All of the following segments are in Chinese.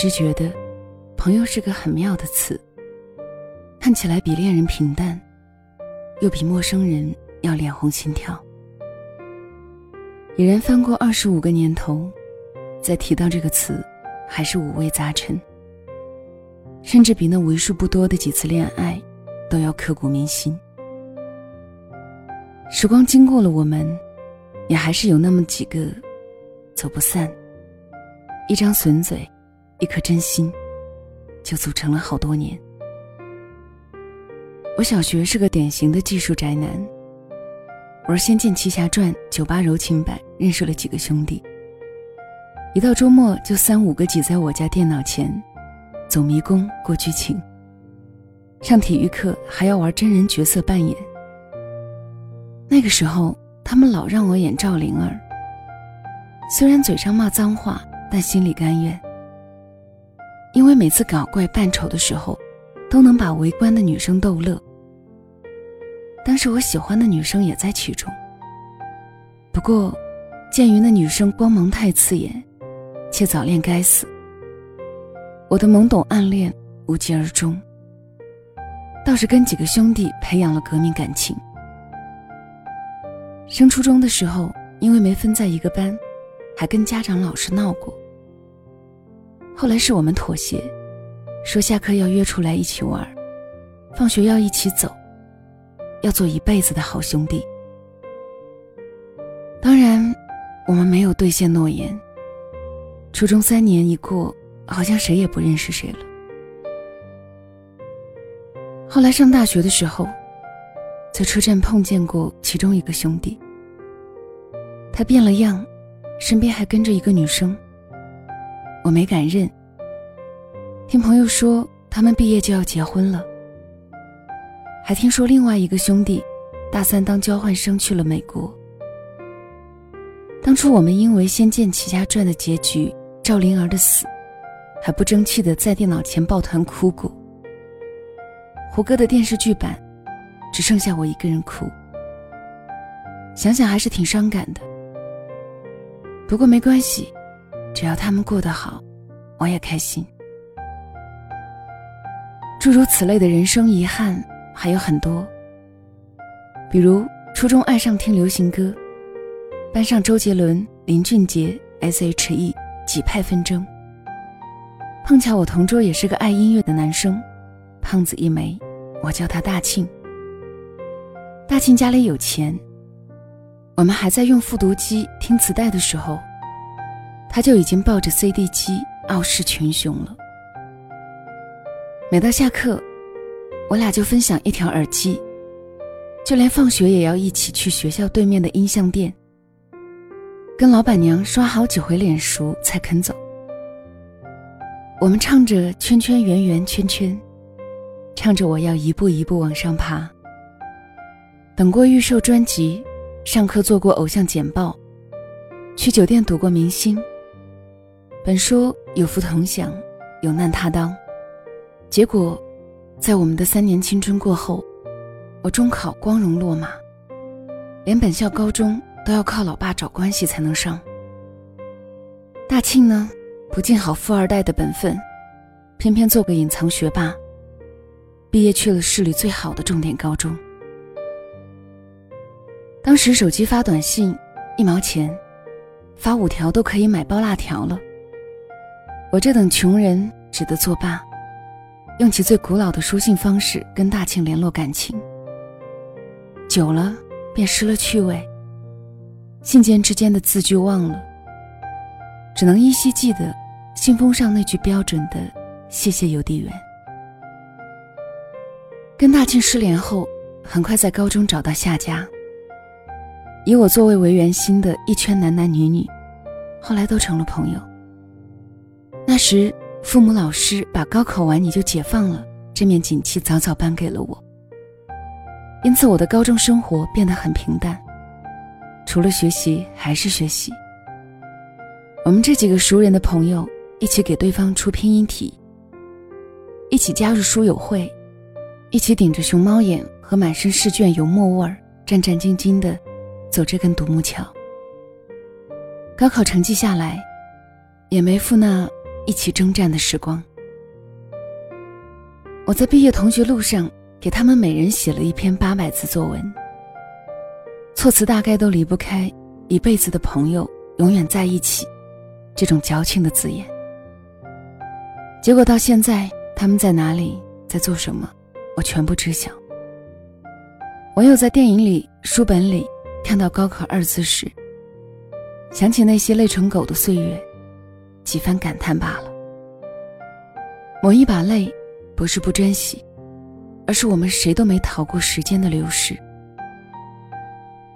直觉得，朋友是个很妙的词。看起来比恋人平淡，又比陌生人要脸红心跳。已然翻过二十五个年头，再提到这个词，还是五味杂陈。甚至比那为数不多的几次恋爱，都要刻骨铭心。时光经过了，我们，也还是有那么几个，走不散。一张损嘴，一颗真心，就组成了好多年。我小学是个典型的技术宅男，玩《仙剑奇侠传》酒吧柔情版，认识了几个兄弟。一到周末就三五个挤在我家电脑前。走迷宫过剧情，上体育课还要玩真人角色扮演。那个时候，他们老让我演赵灵儿，虽然嘴上骂脏话，但心里甘愿。因为每次搞怪扮丑的时候，都能把围观的女生逗乐。当时我喜欢的女生也在其中。不过，鉴于那女生光芒太刺眼，且早恋该死。我的懵懂暗恋无疾而终，倒是跟几个兄弟培养了革命感情。升初中的时候，因为没分在一个班，还跟家长老师闹过。后来是我们妥协，说下课要约出来一起玩，放学要一起走，要做一辈子的好兄弟。当然，我们没有兑现诺言。初中三年一过。好像谁也不认识谁了。后来上大学的时候，在车站碰见过其中一个兄弟。他变了样，身边还跟着一个女生。我没敢认。听朋友说，他们毕业就要结婚了。还听说另外一个兄弟，大三当交换生去了美国。当初我们因为《仙剑奇侠传》的结局，赵灵儿的死。还不争气的在电脑前抱团哭过。胡歌的电视剧版，只剩下我一个人哭。想想还是挺伤感的。不过没关系，只要他们过得好，我也开心。诸如此类的人生遗憾还有很多，比如初中爱上听流行歌，班上周杰伦、林俊杰、S.H.E 几派纷争。碰巧我同桌也是个爱音乐的男生，胖子一枚，我叫他大庆。大庆家里有钱，我们还在用复读机听磁带的时候，他就已经抱着 CD 机傲视群雄了。每到下课，我俩就分享一条耳机，就连放学也要一起去学校对面的音像店，跟老板娘刷好几回脸熟才肯走。我们唱着圈圈圆圆圈圈，唱着我要一步一步往上爬。等过预售专辑，上课做过偶像简报，去酒店赌过明星。本说有福同享，有难他当，结果，在我们的三年青春过后，我中考光荣落马，连本校高中都要靠老爸找关系才能上。大庆呢？不尽好富二代的本分，偏偏做个隐藏学霸。毕业去了市里最好的重点高中。当时手机发短信一毛钱，发五条都可以买包辣条了。我这等穷人只得作罢，用起最古老的书信方式跟大庆联络感情。久了便失了趣味，信件之间的字句忘了，只能依稀记得。信封上那句标准的“谢谢邮递员”。跟大庆失联后，很快在高中找到下家。以我作为为圆心的一圈男男女女，后来都成了朋友。那时，父母老师把高考完你就解放了这面锦旗早早颁给了我，因此我的高中生活变得很平淡，除了学习还是学习。我们这几个熟人的朋友。一起给对方出拼音题，一起加入书友会，一起顶着熊猫眼和满身试卷油墨味儿，战战兢兢地走这根独木桥。高考成绩下来，也没付那一起征战的时光。我在毕业同学录上给他们每人写了一篇八百字作文，措辞大概都离不开“一辈子的朋友，永远在一起”这种矫情的字眼。结果到现在，他们在哪里，在做什么，我全部知晓。唯有在电影里、书本里看到高考二字时，想起那些累成狗的岁月，几番感叹罢了。某一把泪，不是不珍惜，而是我们谁都没逃过时间的流逝。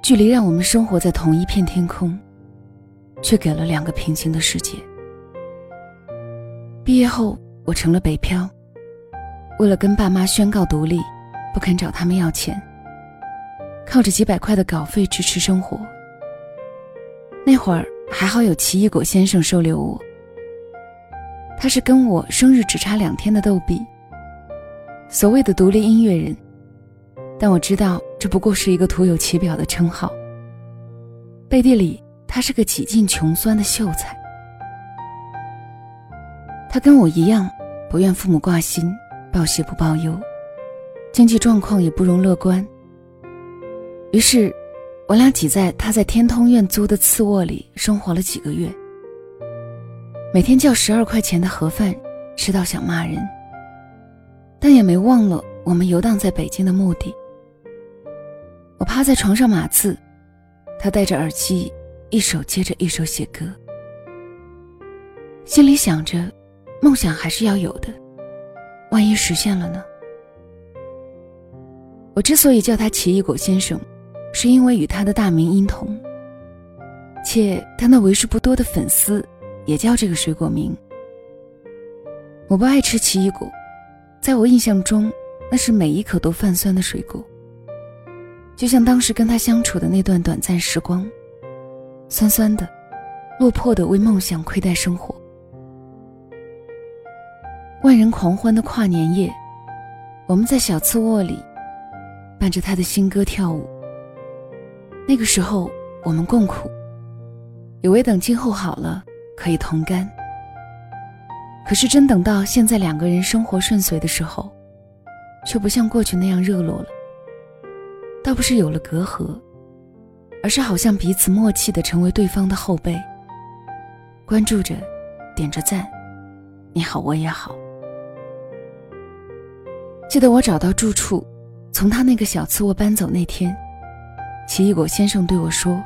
距离让我们生活在同一片天空，却给了两个平行的世界。毕业后，我成了北漂，为了跟爸妈宣告独立，不肯找他们要钱。靠着几百块的稿费支持生活。那会儿还好有奇异果先生收留我，他是跟我生日只差两天的逗比，所谓的独立音乐人，但我知道这不过是一个徒有其表的称号。背地里，他是个几近穷酸的秀才。他跟我一样，不愿父母挂心，报喜不报忧，经济状况也不容乐观。于是，我俩挤在他在天通苑租的次卧里生活了几个月。每天叫十二块钱的盒饭，吃到想骂人，但也没忘了我们游荡在北京的目的。我趴在床上码字，他戴着耳机，一首接着一首写歌，心里想着，梦想还是要有的，万一实现了呢？我之所以叫他奇异果先生。是因为与他的大名音同，且他那为数不多的粉丝也叫这个水果名。我不爱吃奇异果，在我印象中，那是每一口都泛酸的水果。就像当时跟他相处的那段短暂时光，酸酸的，落魄的为梦想亏待生活。万人狂欢的跨年夜，我们在小次卧里，伴着他的新歌跳舞。那个时候，我们共苦，以为等今后好了可以同甘。可是真等到现在两个人生活顺遂的时候，却不像过去那样热络了。倒不是有了隔阂，而是好像彼此默契的成为对方的后辈，关注着，点着赞，你好我也好。记得我找到住处，从他那个小次卧搬走那天。奇异果先生对我说：“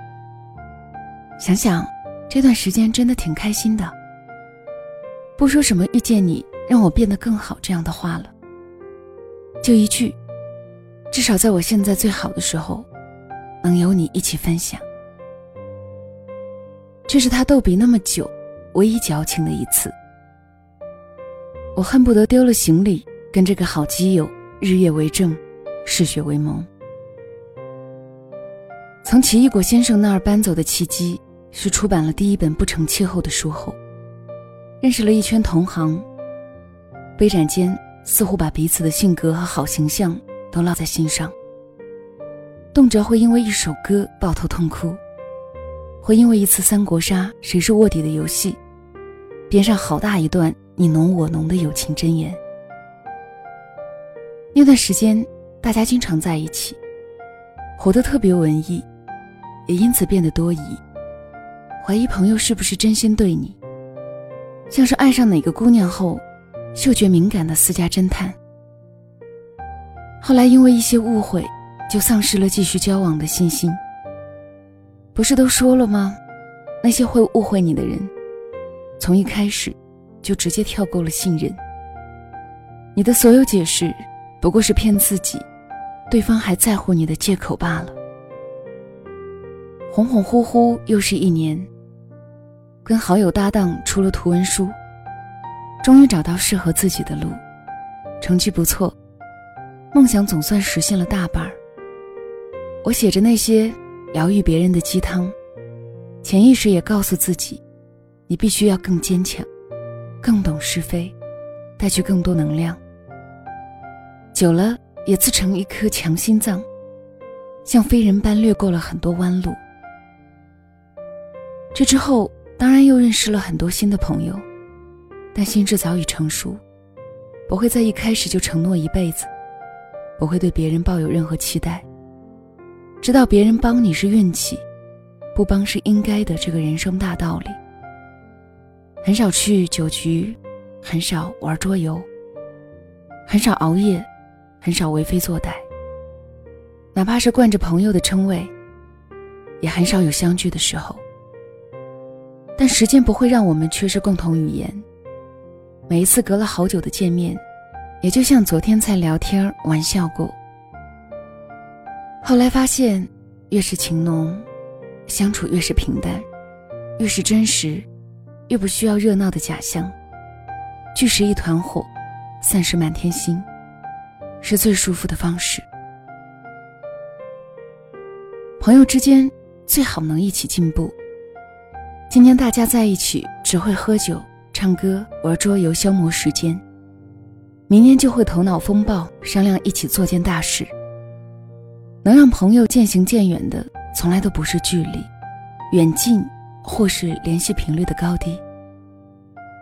想想，这段时间真的挺开心的。不说什么遇见你让我变得更好这样的话了，就一句，至少在我现在最好的时候，能有你一起分享。这是他逗比那么久唯一矫情的一次。我恨不得丢了行李，跟这个好基友日夜为证，嗜血为盟。”从奇异果先生那儿搬走的契机是出版了第一本不成气候的书后，认识了一圈同行。杯盏间似乎把彼此的性格和好形象都烙在心上，动辄会因为一首歌抱头痛哭，会因为一次三国杀谁是卧底的游戏，编上好大一段你侬我侬的友情箴言。那段时间大家经常在一起，活得特别文艺。也因此变得多疑，怀疑朋友是不是真心对你，像是爱上哪个姑娘后，嗅觉敏感的私家侦探。后来因为一些误会，就丧失了继续交往的信心。不是都说了吗？那些会误会你的人，从一开始就直接跳过了信任。你的所有解释，不过是骗自己，对方还在乎你的借口罢了。恍恍惚惚又是一年，跟好友搭档出了图文书，终于找到适合自己的路，成绩不错，梦想总算实现了大半儿。我写着那些疗愈别人的鸡汤，潜意识也告诉自己，你必须要更坚强，更懂是非，带去更多能量。久了也自成一颗强心脏，像飞人般掠过了很多弯路。这之后，当然又认识了很多新的朋友，但心智早已成熟，不会在一开始就承诺一辈子，不会对别人抱有任何期待。知道别人帮你是运气，不帮是应该的这个人生大道理。很少去酒局，很少玩桌游，很少熬夜，很少为非作歹。哪怕是惯着朋友的称谓，也很少有相聚的时候。但时间不会让我们缺失共同语言。每一次隔了好久的见面，也就像昨天才聊天玩笑过。后来发现，越是情浓，相处越是平淡，越是真实，越不需要热闹的假象。聚时一团火，散时满天星，是最舒服的方式。朋友之间最好能一起进步。今天大家在一起只会喝酒、唱歌、玩桌游消磨时间，明天就会头脑风暴，商量一起做件大事。能让朋友渐行渐远的，从来都不是距离、远近，或是联系频率的高低，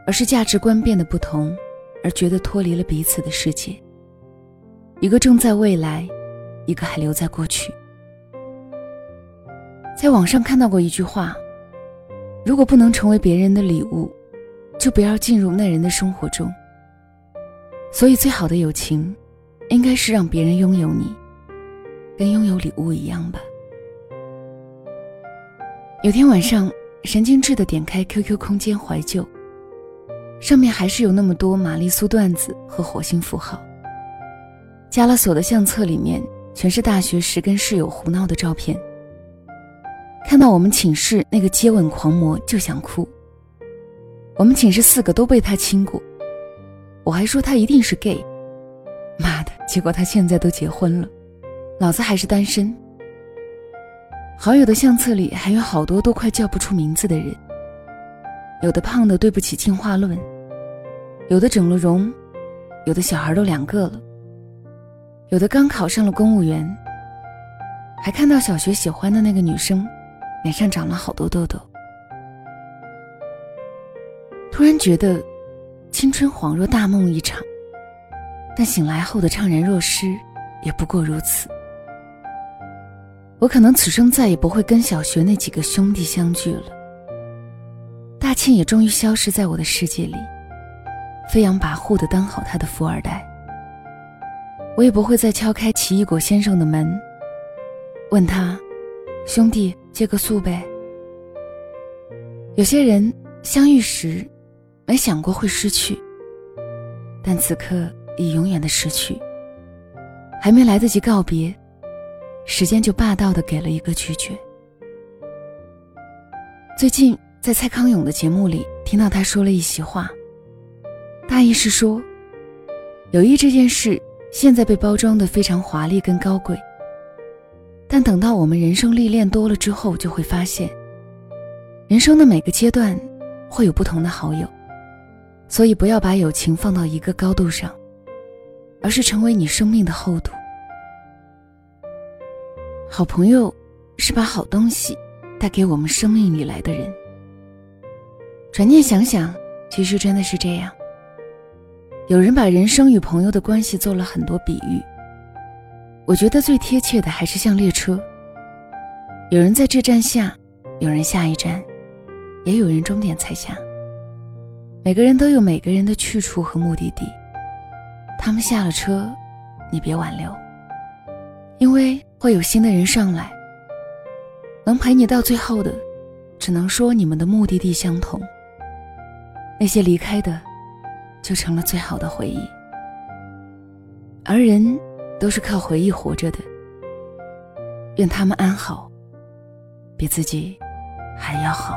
而是价值观变得不同，而觉得脱离了彼此的世界。一个正在未来，一个还留在过去。在网上看到过一句话。如果不能成为别人的礼物，就不要进入那人的生活中。所以，最好的友情，应该是让别人拥有你，跟拥有礼物一样吧。有天晚上，神经质的点开 QQ 空间怀旧，上面还是有那么多玛丽苏段子和火星符号。加了锁的相册里面，全是大学时跟室友胡闹的照片。看到我们寝室那个接吻狂魔就想哭。我们寝室四个都被他亲过，我还说他一定是 gay。妈的！结果他现在都结婚了，老子还是单身。好友的相册里还有好多都快叫不出名字的人，有的胖的对不起进化论，有的整了容，有的小孩都两个了，有的刚考上了公务员，还看到小学喜欢的那个女生。脸上长了好多痘痘，突然觉得青春恍若大梦一场，但醒来后的怅然若失也不过如此。我可能此生再也不会跟小学那几个兄弟相聚了，大庆也终于消失在我的世界里，飞扬跋扈的当好他的富二代。我也不会再敲开奇异果先生的门，问他。兄弟，借个宿呗。有些人相遇时，没想过会失去，但此刻已永远的失去。还没来得及告别，时间就霸道的给了一个拒绝。最近在蔡康永的节目里听到他说了一席话，大意是说，友谊这件事现在被包装的非常华丽跟高贵。但等到我们人生历练多了之后，就会发现，人生的每个阶段会有不同的好友，所以不要把友情放到一个高度上，而是成为你生命的厚度。好朋友是把好东西带给我们生命里来的人。转念想想，其实真的是这样。有人把人生与朋友的关系做了很多比喻。我觉得最贴切的还是像列车，有人在这站下，有人下一站，也有人终点才下。每个人都有每个人的去处和目的地，他们下了车，你别挽留，因为会有新的人上来。能陪你到最后的，只能说你们的目的地相同。那些离开的，就成了最好的回忆，而人。都是靠回忆活着的，愿他们安好，比自己还要好。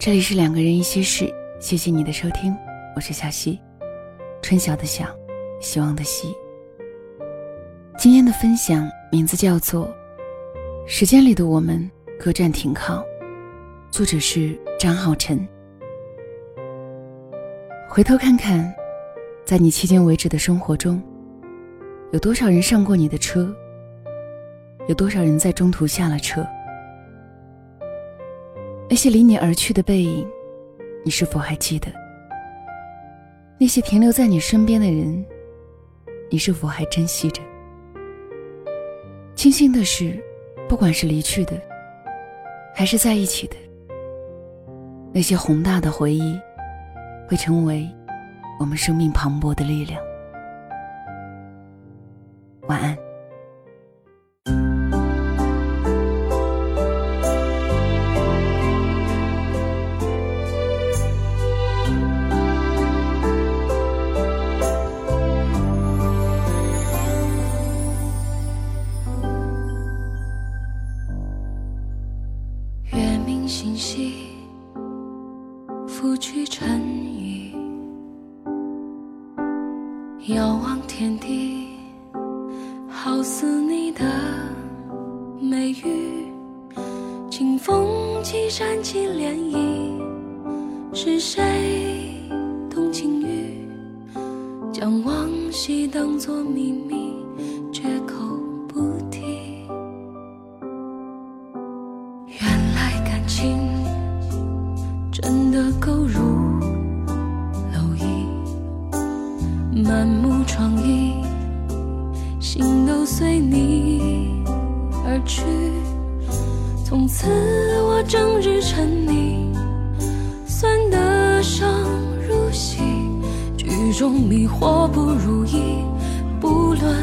这里是两个人一些事，谢谢你的收听，我是小溪，春晓的晓，希望的希。今天的分享名字叫做。时间里的我们各站停靠，作者是张浩晨。回头看看，在你迄今为止的生活中，有多少人上过你的车？有多少人在中途下了车？那些离你而去的背影，你是否还记得？那些停留在你身边的人，你是否还珍惜着？庆幸的是，不管是离去的，还是在一起的，那些宏大的回忆，会成为我们生命磅礴的力量。晚安。拂去尘雨，遥望天地，好似你的美语。清风起，煽起涟漪，是谁动情语？将往昔当作秘密，心都随你而去。从此我整日沉溺，算得上入戏，剧中迷惑不如意，不论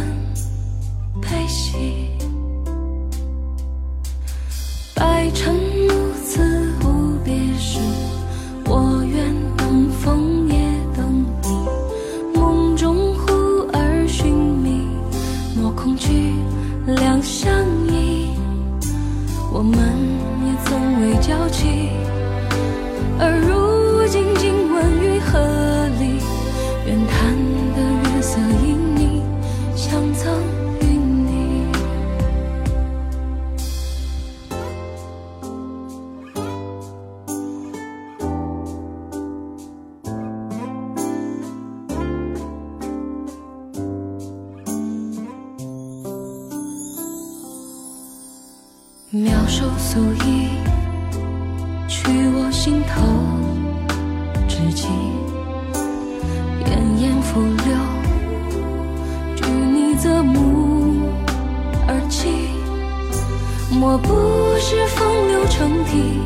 而如择木而起。莫不是风流成癖，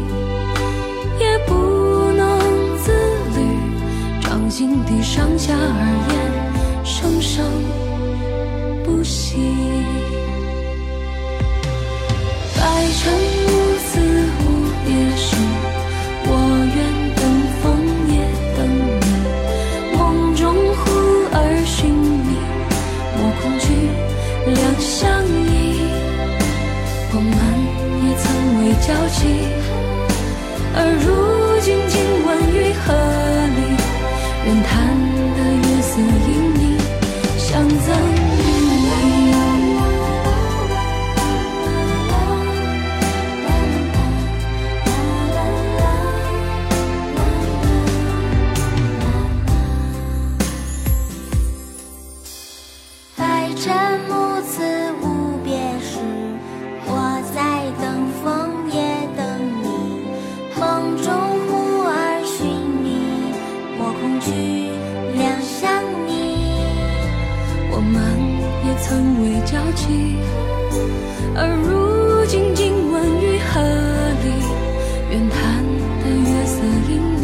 也不能自律，掌心底上下而言，生生不息。尘无私无别交集，而如今曾为交集，而如今竟问于何里，愿贪得月色盈。